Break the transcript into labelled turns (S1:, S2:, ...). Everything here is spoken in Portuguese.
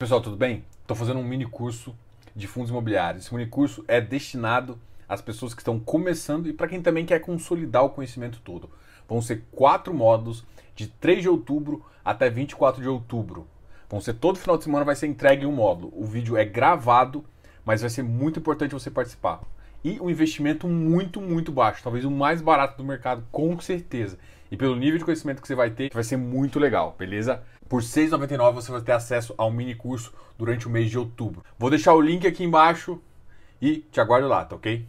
S1: Pessoal, tudo bem? Estou fazendo um mini curso de fundos imobiliários. Esse mini curso é destinado às pessoas que estão começando e para quem também quer consolidar o conhecimento todo. Vão ser quatro módulos de 3 de outubro até 24 de outubro. Vão ser todo final de semana vai ser entregue um módulo. O vídeo é gravado, mas vai ser muito importante você participar. E um investimento muito, muito baixo, talvez o mais barato do mercado, com certeza. E pelo nível de conhecimento que você vai ter, vai ser muito legal, beleza? Por R$ 6,99 você vai ter acesso ao mini curso durante o mês de outubro. Vou deixar o link aqui embaixo e te aguardo lá, tá ok?